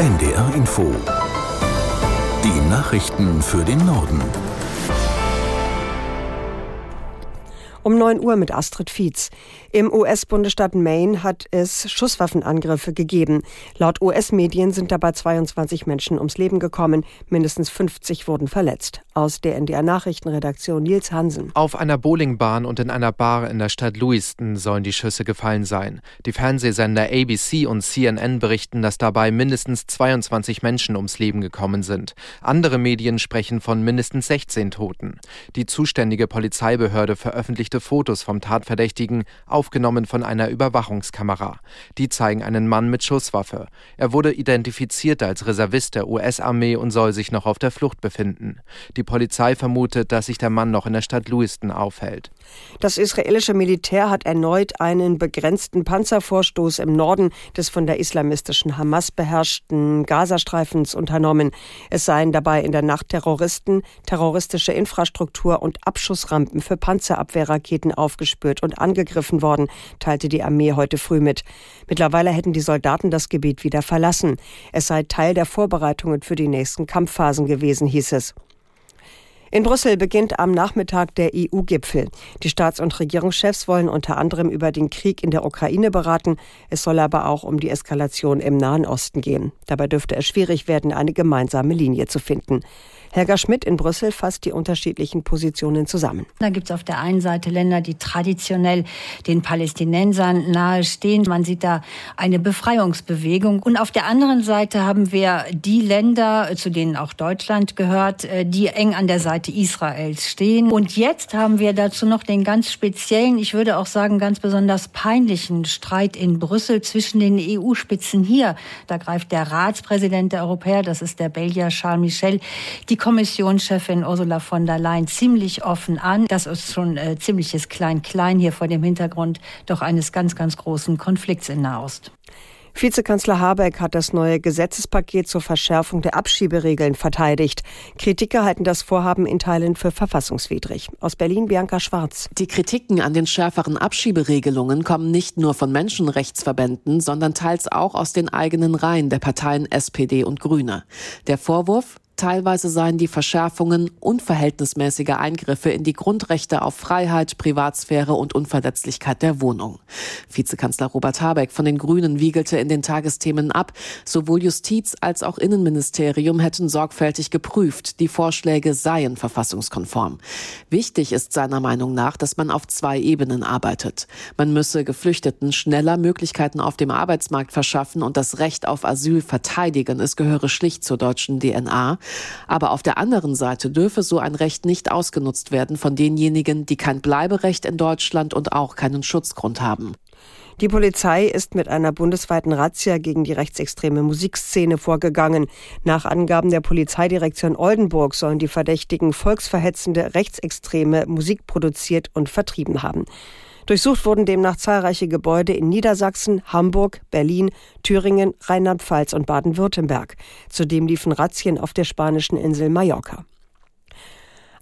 NDR Info. Die Nachrichten für den Norden. Um 9 Uhr mit Astrid Fietz. Im US-Bundesstaat Maine hat es Schusswaffenangriffe gegeben. Laut US-Medien sind dabei 22 Menschen ums Leben gekommen. Mindestens 50 wurden verletzt. Aus der NDR Nachrichtenredaktion Nils Hansen. Auf einer Bowlingbahn und in einer Bar in der Stadt Lewiston sollen die Schüsse gefallen sein. Die Fernsehsender ABC und CNN berichten, dass dabei mindestens 22 Menschen ums Leben gekommen sind. Andere Medien sprechen von mindestens 16 Toten. Die zuständige Polizeibehörde veröffentlicht veröffentlichte Fotos vom Tatverdächtigen, aufgenommen von einer Überwachungskamera. Die zeigen einen Mann mit Schusswaffe. Er wurde identifiziert als Reservist der US-Armee und soll sich noch auf der Flucht befinden. Die Polizei vermutet, dass sich der Mann noch in der Stadt Lewiston aufhält. Das israelische Militär hat erneut einen begrenzten Panzervorstoß im Norden des von der islamistischen Hamas beherrschten Gazastreifens unternommen. Es seien dabei in der Nacht Terroristen, terroristische Infrastruktur und Abschussrampen für Panzerabwehrraketen Raketen aufgespürt und angegriffen worden, teilte die Armee heute früh mit. Mittlerweile hätten die Soldaten das Gebiet wieder verlassen. Es sei Teil der Vorbereitungen für die nächsten Kampfphasen gewesen, hieß es. In Brüssel beginnt am Nachmittag der EU-Gipfel. Die Staats- und Regierungschefs wollen unter anderem über den Krieg in der Ukraine beraten. Es soll aber auch um die Eskalation im Nahen Osten gehen. Dabei dürfte es schwierig werden, eine gemeinsame Linie zu finden. Helga Schmidt in Brüssel fasst die unterschiedlichen Positionen zusammen. Da gibt es auf der einen Seite Länder, die traditionell den Palästinensern nahestehen. Man sieht da eine Befreiungsbewegung. Und auf der anderen Seite haben wir die Länder, zu denen auch Deutschland gehört, äh, die eng an der Seite Israels stehen. Und jetzt haben wir dazu noch den ganz speziellen, ich würde auch sagen ganz besonders peinlichen Streit in Brüssel zwischen den EU-Spitzen hier. Da greift der Ratspräsident der Europäer, das ist der Belgier Charles Michel, die Kommissionschefin Ursula von der Leyen ziemlich offen an. Das ist schon äh, ziemliches Klein-Klein hier vor dem Hintergrund doch eines ganz, ganz großen Konflikts in Nahost. Vizekanzler Habeck hat das neue Gesetzespaket zur Verschärfung der Abschieberegeln verteidigt. Kritiker halten das Vorhaben in Teilen für verfassungswidrig. Aus Berlin Bianca Schwarz. Die Kritiken an den schärferen Abschieberegelungen kommen nicht nur von Menschenrechtsverbänden, sondern teils auch aus den eigenen Reihen der Parteien SPD und Grüne. Der Vorwurf, Teilweise seien die Verschärfungen unverhältnismäßige Eingriffe in die Grundrechte auf Freiheit, Privatsphäre und Unverletzlichkeit der Wohnung. Vizekanzler Robert Habeck von den Grünen wiegelte in den Tagesthemen ab, sowohl Justiz als auch Innenministerium hätten sorgfältig geprüft, die Vorschläge seien verfassungskonform. Wichtig ist seiner Meinung nach, dass man auf zwei Ebenen arbeitet. Man müsse Geflüchteten schneller Möglichkeiten auf dem Arbeitsmarkt verschaffen und das Recht auf Asyl verteidigen. Es gehöre schlicht zur deutschen DNA. Aber auf der anderen Seite dürfe so ein Recht nicht ausgenutzt werden von denjenigen, die kein Bleiberecht in Deutschland und auch keinen Schutzgrund haben. Die Polizei ist mit einer bundesweiten Razzia gegen die rechtsextreme Musikszene vorgegangen. Nach Angaben der Polizeidirektion Oldenburg sollen die Verdächtigen volksverhetzende rechtsextreme Musik produziert und vertrieben haben. Durchsucht wurden demnach zahlreiche Gebäude in Niedersachsen, Hamburg, Berlin, Thüringen, Rheinland-Pfalz und Baden-Württemberg. Zudem liefen Razzien auf der spanischen Insel Mallorca.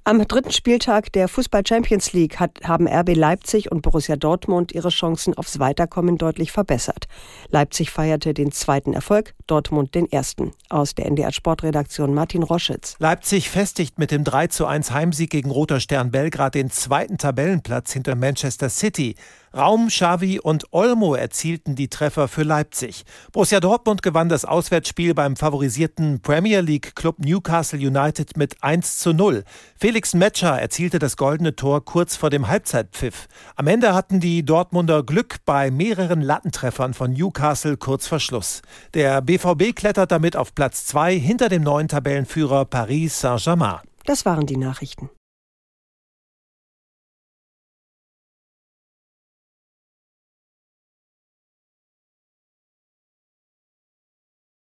Am dritten Spieltag der Fußball Champions League hat, haben RB Leipzig und Borussia Dortmund ihre Chancen aufs Weiterkommen deutlich verbessert. Leipzig feierte den zweiten Erfolg, Dortmund den ersten. Aus der NDR Sportredaktion Martin Roschitz. Leipzig festigt mit dem 3 zu 1 Heimsieg gegen Roter Stern Belgrad den zweiten Tabellenplatz hinter Manchester City. Raum, Xavi und Olmo erzielten die Treffer für Leipzig. Borussia Dortmund gewann das Auswärtsspiel beim favorisierten Premier League Club Newcastle United mit 1 zu 0. Felix Metscher erzielte das goldene Tor kurz vor dem Halbzeitpfiff. Am Ende hatten die Dortmunder Glück bei mehreren Lattentreffern von Newcastle kurz vor Schluss. Der BVB klettert damit auf Platz 2 hinter dem neuen Tabellenführer Paris Saint-Germain. Das waren die Nachrichten.